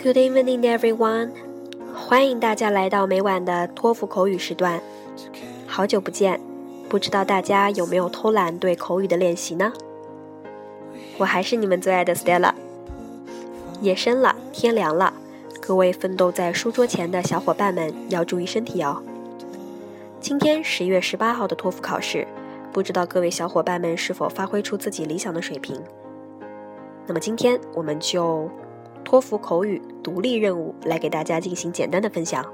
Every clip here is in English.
Good evening, everyone！欢迎大家来到每晚的托福口语时段。好久不见，不知道大家有没有偷懒对口语的练习呢？我还是你们最爱的 Stella。夜深了，天凉了，各位奋斗在书桌前的小伙伴们要注意身体哦。今天十一月十八号的托福考试，不知道各位小伙伴们是否发挥出自己理想的水平？那么今天我们就。托福口语独立任务来给大家进行简单的分享，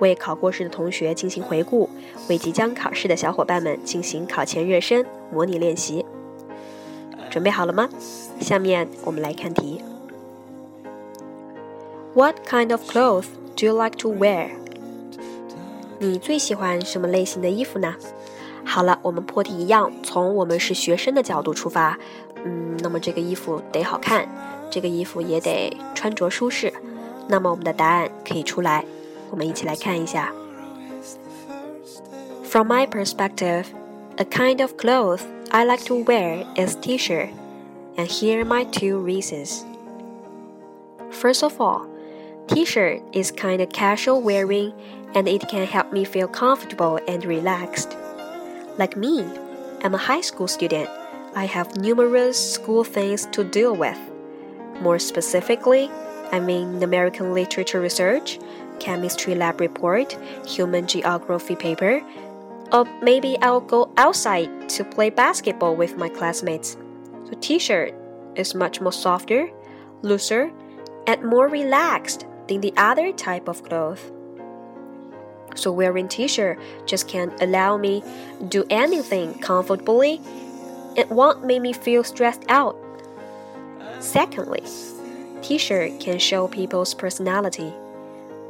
为考过试的同学进行回顾，为即将考试的小伙伴们进行考前热身模拟练习。准备好了吗？下面我们来看题。What kind of clothes do you like to wear？你最喜欢什么类型的衣服呢？好了，我们破题一样，从我们是学生的角度出发。嗯，那么这个衣服得好看。这个衣服也得穿着舒适，那么我们的答案可以出来，我们一起来看一下。From my perspective, a kind of clothes I like to wear is t-shirt, and here are my two reasons. First of all, t-shirt is kind of casual wearing and it can help me feel comfortable and relaxed. Like me, I'm a high school student. I have numerous school things to deal with. More specifically, I mean American literature research, chemistry lab report, human geography paper, or maybe I'll go outside to play basketball with my classmates. So t-shirt is much more softer, looser, and more relaxed than the other type of clothes. So wearing t-shirt just can't allow me do anything comfortably. It won't make me feel stressed out Secondly, t shirt can show people's personality.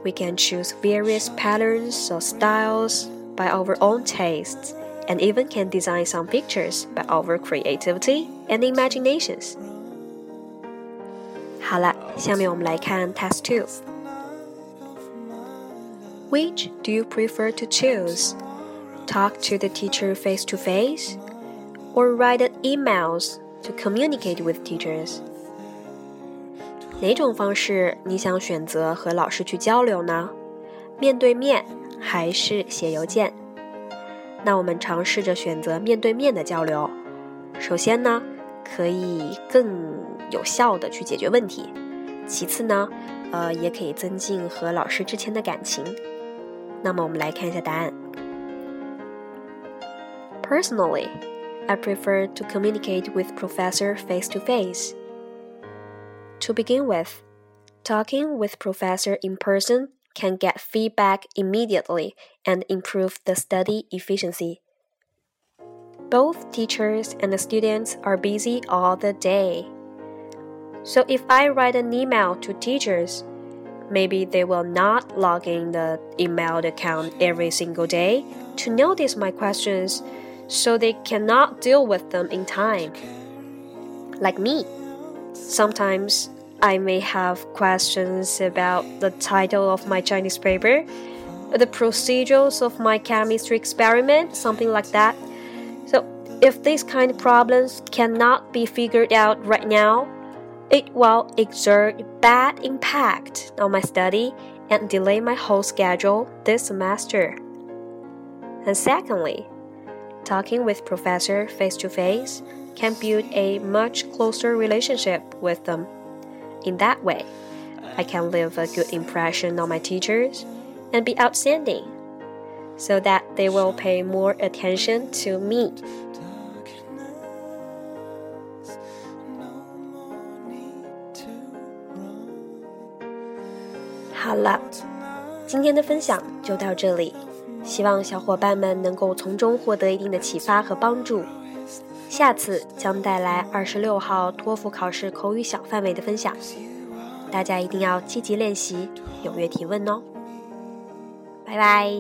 We can choose various patterns or styles by our own tastes and even can design some pictures by our creativity and imaginations. 好了，下面我们来看 Test Two. Which do you prefer to choose? Talk to the teacher face to face, or write emails to communicate with teachers? 哪种方式你想选择和老师去交流呢？面对面还是写邮件？那我们尝试着选择面对面的交流。首先呢，可以更有效的去解决问题；其次呢，呃，也可以增进和老师之间的感情。那么我们来看一下答案。Personally, I prefer to communicate with professor face to face. To begin with, talking with professor in person can get feedback immediately and improve the study efficiency. Both teachers and the students are busy all the day. So if I write an email to teachers, maybe they will not log in the email account every single day to notice my questions so they cannot deal with them in time. Like me. Sometimes I may have questions about the title of my Chinese paper, the procedures of my chemistry experiment, something like that. So, if these kind of problems cannot be figured out right now, it will exert bad impact on my study and delay my whole schedule this semester. And secondly, talking with professor face to face can build a much closer relationship with them. In that way, I can leave a good impression on my teachers and be outstanding, so that they will pay more attention to me. 好了，今天的分享就到这里，希望小伙伴们能够从中获得一定的启发和帮助。 下次将带来二十六号托福考试口语小范围的分享，大家一定要积极练习，踊跃提问哦！拜拜。